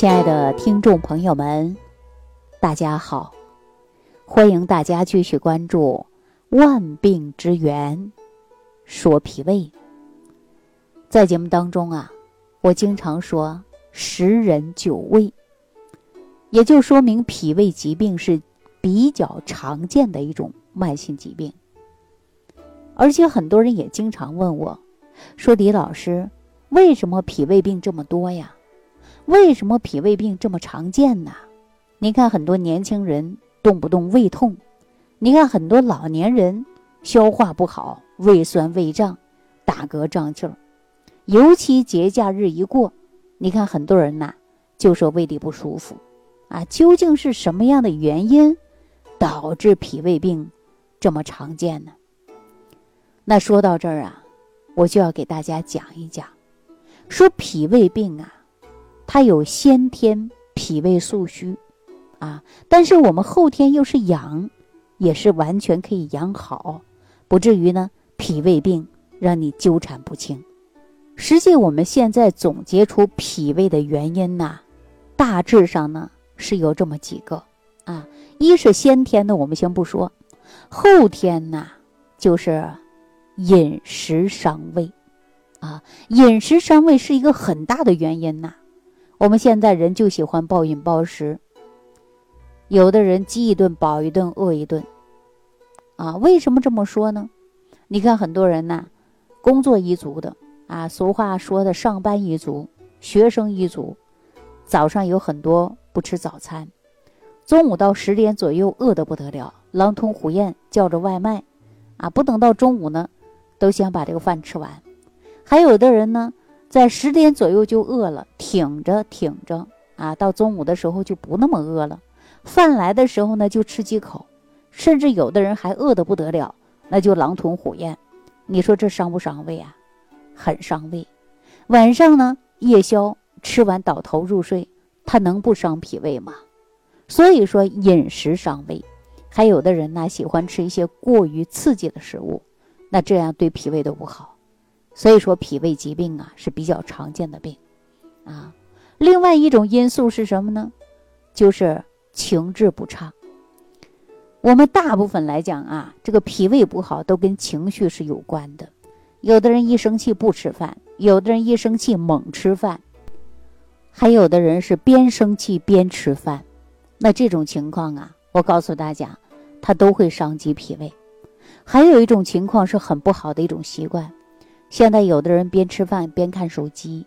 亲爱的听众朋友们，大家好！欢迎大家继续关注《万病之源》，说脾胃。在节目当中啊，我经常说十人九胃，也就说明脾胃疾病是比较常见的一种慢性疾病。而且很多人也经常问我，说李老师，为什么脾胃病这么多呀？为什么脾胃病这么常见呢？你看很多年轻人动不动胃痛，你看很多老年人消化不好，胃酸胃胀，打嗝胀气儿。尤其节假日一过，你看很多人呐就说胃里不舒服，啊，究竟是什么样的原因导致脾胃病这么常见呢？那说到这儿啊，我就要给大家讲一讲，说脾胃病啊。它有先天脾胃素虚，啊，但是我们后天又是养，也是完全可以养好，不至于呢脾胃病让你纠缠不清。实际我们现在总结出脾胃的原因呐，大致上呢是有这么几个啊，一是先天的，我们先不说，后天呐就是饮食伤胃，啊，饮食伤胃是一个很大的原因呐。我们现在人就喜欢暴饮暴食，有的人饥一顿饱一顿饿一顿，啊，为什么这么说呢？你看很多人呐，工作一族的啊，俗话说的上班一族、学生一族，早上有很多不吃早餐，中午到十点左右饿得不得了，狼吞虎咽叫着外卖，啊，不等到中午呢，都想把这个饭吃完，还有的人呢。在十点左右就饿了，挺着挺着啊，到中午的时候就不那么饿了。饭来的时候呢，就吃几口，甚至有的人还饿得不得了，那就狼吞虎咽。你说这伤不伤胃啊？很伤胃。晚上呢，夜宵吃完倒头入睡，他能不伤脾胃吗？所以说饮食伤胃。还有的人呢，喜欢吃一些过于刺激的食物，那这样对脾胃都不好。所以说，脾胃疾病啊是比较常见的病，啊，另外一种因素是什么呢？就是情志不畅。我们大部分来讲啊，这个脾胃不好都跟情绪是有关的。有的人一生气不吃饭，有的人一生气猛吃饭，还有的人是边生气边吃饭。那这种情况啊，我告诉大家，它都会伤及脾胃。还有一种情况是很不好的一种习惯。现在有的人边吃饭边看手机，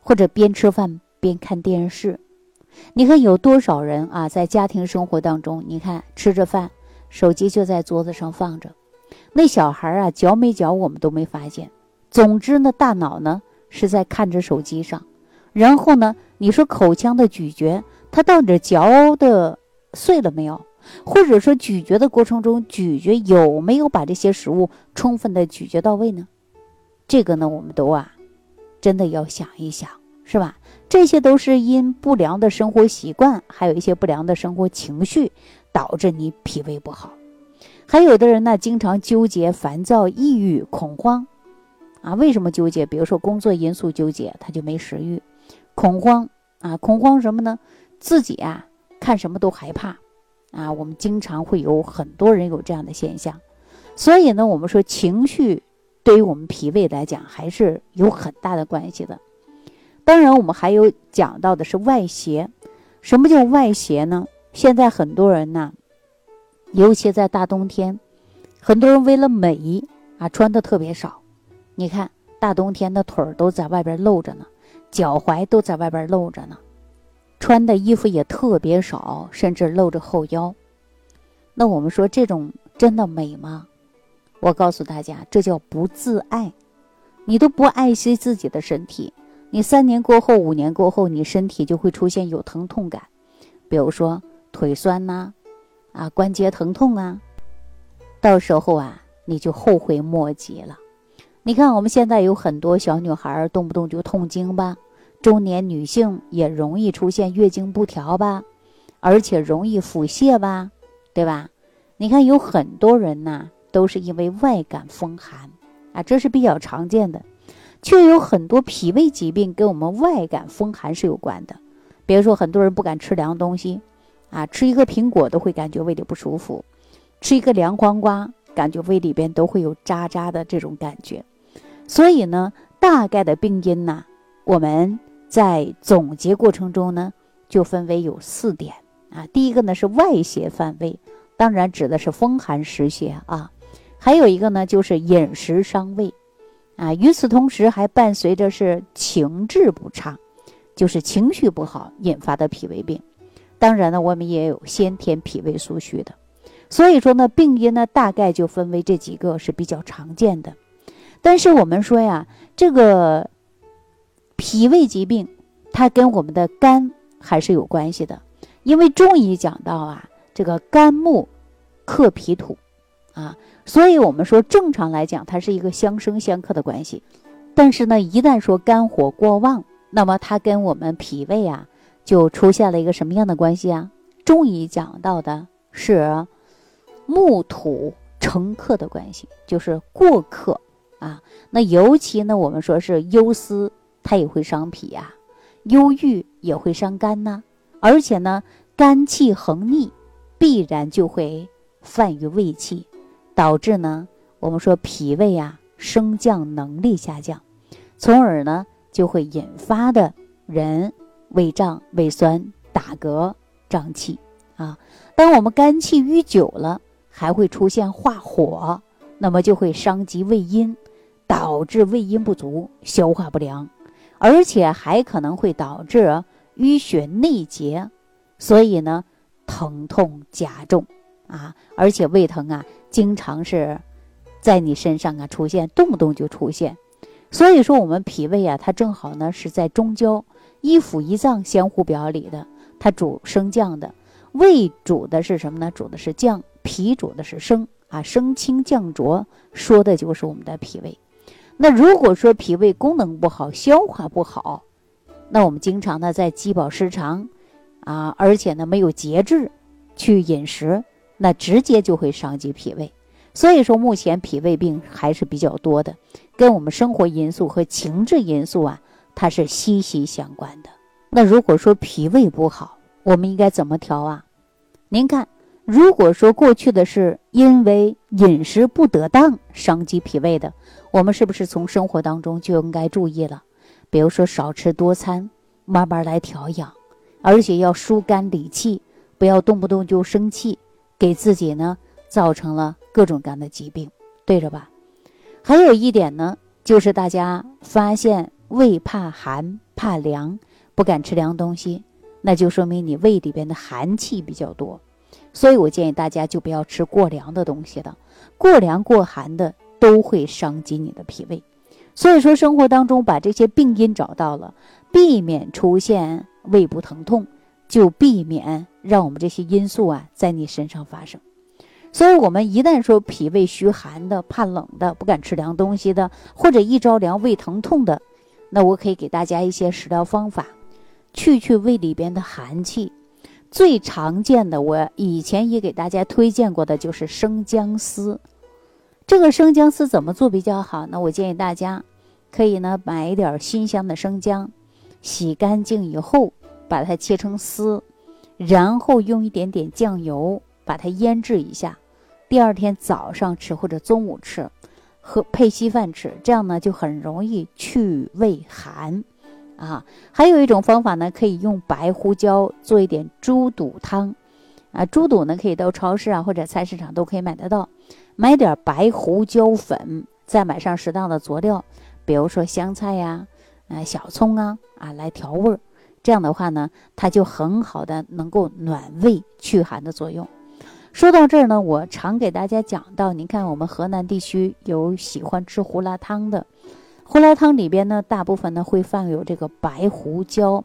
或者边吃饭边看电视。你看有多少人啊，在家庭生活当中，你看吃着饭，手机就在桌子上放着。那小孩啊，嚼没嚼我们都没发现。总之呢，大脑呢是在看着手机上。然后呢，你说口腔的咀嚼，他到底嚼的碎了没有？或者说咀嚼的过程中，咀嚼有没有把这些食物充分的咀嚼到位呢？这个呢，我们都啊，真的要想一想，是吧？这些都是因不良的生活习惯，还有一些不良的生活情绪，导致你脾胃不好。还有的人呢，经常纠结、烦躁、抑郁、恐慌，啊，为什么纠结？比如说工作因素纠结，他就没食欲；恐慌啊，恐慌什么呢？自己啊，看什么都害怕，啊，我们经常会有很多人有这样的现象。所以呢，我们说情绪。对于我们脾胃来讲，还是有很大的关系的。当然，我们还有讲到的是外邪。什么叫外邪呢？现在很多人呢，尤其在大冬天，很多人为了美啊，穿的特别少。你看，大冬天的腿儿都在外边露着呢，脚踝都在外边露着呢，穿的衣服也特别少，甚至露着后腰。那我们说，这种真的美吗？我告诉大家，这叫不自爱，你都不爱惜自己的身体，你三年过后、五年过后，你身体就会出现有疼痛感，比如说腿酸呐，啊关节疼痛啊，到时候啊你就后悔莫及了。你看我们现在有很多小女孩动不动就痛经吧，中年女性也容易出现月经不调吧，而且容易腹泻吧，对吧？你看有很多人呐。都是因为外感风寒啊，这是比较常见的，却有很多脾胃疾病跟我们外感风寒是有关的。比如说很多人不敢吃凉东西，啊，吃一个苹果都会感觉胃里不舒服，吃一个凉黄瓜，感觉胃里边都会有渣渣的这种感觉。所以呢，大概的病因呢，我们在总结过程中呢，就分为有四点啊。第一个呢是外邪犯胃，当然指的是风寒湿邪啊。还有一个呢就是饮食伤胃，啊，与此同时还伴随着是情志不畅，就是情绪不好引发的脾胃病。当然呢，我们也有先天脾胃虚虚的。所以说呢，病因呢大概就分为这几个是比较常见的。但是我们说呀，这个脾胃疾病，它跟我们的肝还是有关系的，因为中医讲到啊，这个肝木克脾土，啊，所以我们说正常来讲，它是一个相生相克的关系。但是呢，一旦说肝火过旺，那么它跟我们脾胃啊，就出现了一个什么样的关系啊？中医讲到的是木土成克的关系，就是过克。啊，那尤其呢，我们说是忧思，它也会伤脾呀；忧郁也会伤肝呐。而且呢，肝气横逆，必然就会犯于胃气，导致呢，我们说脾胃啊升降能力下降，从而呢就会引发的人胃胀、胃酸、打嗝、胀气啊。当我们肝气郁久了，还会出现化火，那么就会伤及胃阴。导致胃阴不足、消化不良，而且还可能会导致淤血内结，所以呢，疼痛加重啊！而且胃疼啊，经常是在你身上啊出现，动不动就出现。所以说，我们脾胃啊，它正好呢是在中焦，一腑一脏相互表里的，它主升降的。胃主的是什么呢？主的是降，脾主的是升啊，升清降浊，说的就是我们的脾胃。那如果说脾胃功能不好，消化不好，那我们经常呢在饥饱失常，啊，而且呢没有节制去饮食，那直接就会伤及脾胃。所以说目前脾胃病还是比较多的，跟我们生活因素和情志因素啊，它是息息相关的。那如果说脾胃不好，我们应该怎么调啊？您看。如果说过去的是因为饮食不得当伤及脾胃的，我们是不是从生活当中就应该注意了？比如说少吃多餐，慢慢来调养，而且要疏肝理气，不要动不动就生气，给自己呢造成了各种各样的疾病，对着吧？还有一点呢，就是大家发现胃怕寒怕凉，不敢吃凉东西，那就说明你胃里边的寒气比较多。所以我建议大家就不要吃过凉的东西了，过凉过寒的都会伤及你的脾胃。所以说，生活当中把这些病因找到了，避免出现胃部疼痛，就避免让我们这些因素啊在你身上发生。所以，我们一旦说脾胃虚寒的、怕冷的、不敢吃凉东西的，或者一着凉胃疼痛的，那我可以给大家一些食疗方法，去去胃里边的寒气。最常见的，我以前也给大家推荐过的，就是生姜丝。这个生姜丝怎么做比较好呢？我建议大家可以呢买一点新鲜的生姜，洗干净以后把它切成丝，然后用一点点酱油把它腌制一下，第二天早上吃或者中午吃，和配稀饭吃，这样呢就很容易去胃寒。啊，还有一种方法呢，可以用白胡椒做一点猪肚汤，啊，猪肚呢可以到超市啊或者菜市场都可以买得到，买点白胡椒粉，再买上适当的佐料，比如说香菜呀，啊小葱啊，啊来调味儿，这样的话呢，它就很好的能够暖胃祛寒的作用。说到这儿呢，我常给大家讲到，您看我们河南地区有喜欢吃胡辣汤的。胡辣汤里边呢，大部分呢会放有这个白胡椒，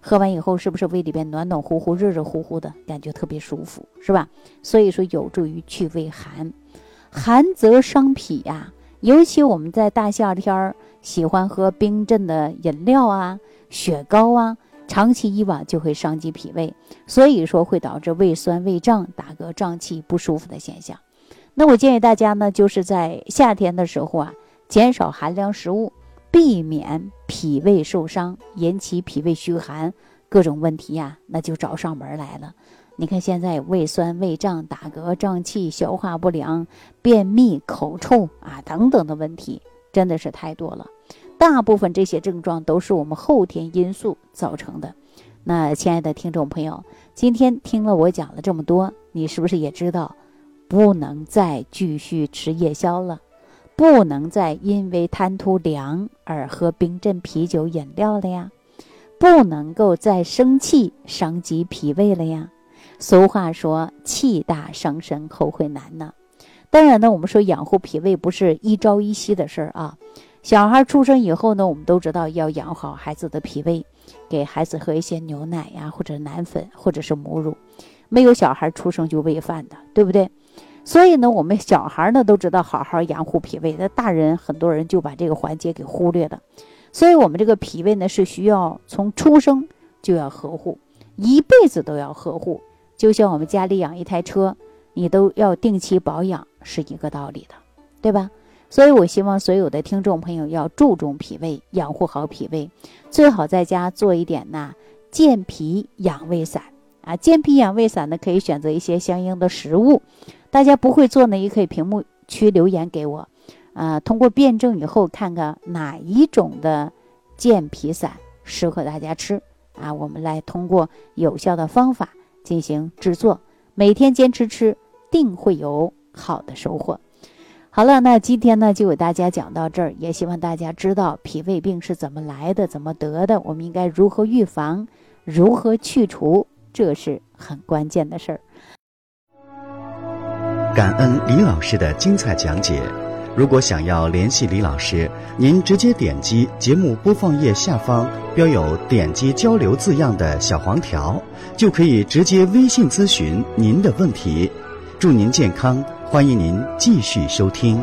喝完以后是不是胃里边暖暖乎乎、热热乎乎的感觉特别舒服，是吧？所以说有助于去胃寒，寒则伤脾呀。尤其我们在大夏天儿喜欢喝冰镇的饮料啊、雪糕啊，长期以往就会伤及脾胃，所以说会导致胃酸、胃胀、打嗝、胀气、不舒服的现象。那我建议大家呢，就是在夏天的时候啊。减少寒凉食物，避免脾胃受伤，引起脾胃虚寒，各种问题呀，那就找上门来了。你看现在胃酸、胃胀、打嗝、胀气、消化不良、便秘、口臭啊等等的问题，真的是太多了。大部分这些症状都是我们后天因素造成的。那亲爱的听众朋友，今天听了我讲了这么多，你是不是也知道，不能再继续吃夜宵了，不能再因为贪图凉而喝冰镇啤酒饮料了呀，不能够再生气伤及脾胃了呀？俗话说，气大伤身，后会难呢。当然呢，我们说养护脾胃不是一朝一夕的事儿啊。小孩出生以后呢，我们都知道要养好孩子的脾胃，给孩子喝一些牛奶呀，或者奶粉，或者是母乳。没有小孩出生就喂饭的，对不对？所以呢，我们小孩呢都知道好好养护脾胃，那大人很多人就把这个环节给忽略了。所以，我们这个脾胃呢是需要从出生就要呵护，一辈子都要呵护。就像我们家里养一台车，你都要定期保养，是一个道理的，对吧？所以我希望所有的听众朋友要注重脾胃，养护好脾胃，最好在家做一点呢健脾养胃散啊。健脾养胃散呢，可以选择一些相应的食物。大家不会做呢，也可以屏幕区留言给我，啊，通过辩证以后看看哪一种的健脾散适合大家吃啊，我们来通过有效的方法。进行制作，每天坚持吃，定会有好的收获。好了，那今天呢就给大家讲到这儿，也希望大家知道脾胃病是怎么来的，怎么得的，我们应该如何预防，如何去除，这是很关键的事儿。感恩李老师的精彩讲解。如果想要联系李老师，您直接点击节目播放页下方标有“点击交流”字样的小黄条，就可以直接微信咨询您的问题。祝您健康，欢迎您继续收听。